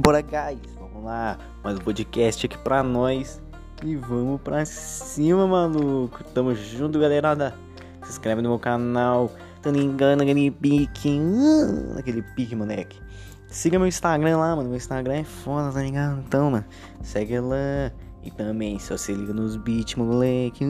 Bora, guys, vamos lá. Mais um podcast aqui pra nós. E vamos pra cima, maluco. Tamo junto, galera! Se inscreve no meu canal. Tá engano, aquele pique. Naquele pique, moleque. Siga meu Instagram lá, mano. Meu Instagram é foda, tá ligado? Então, mano, segue lá. E também, só se liga nos beats, moleque.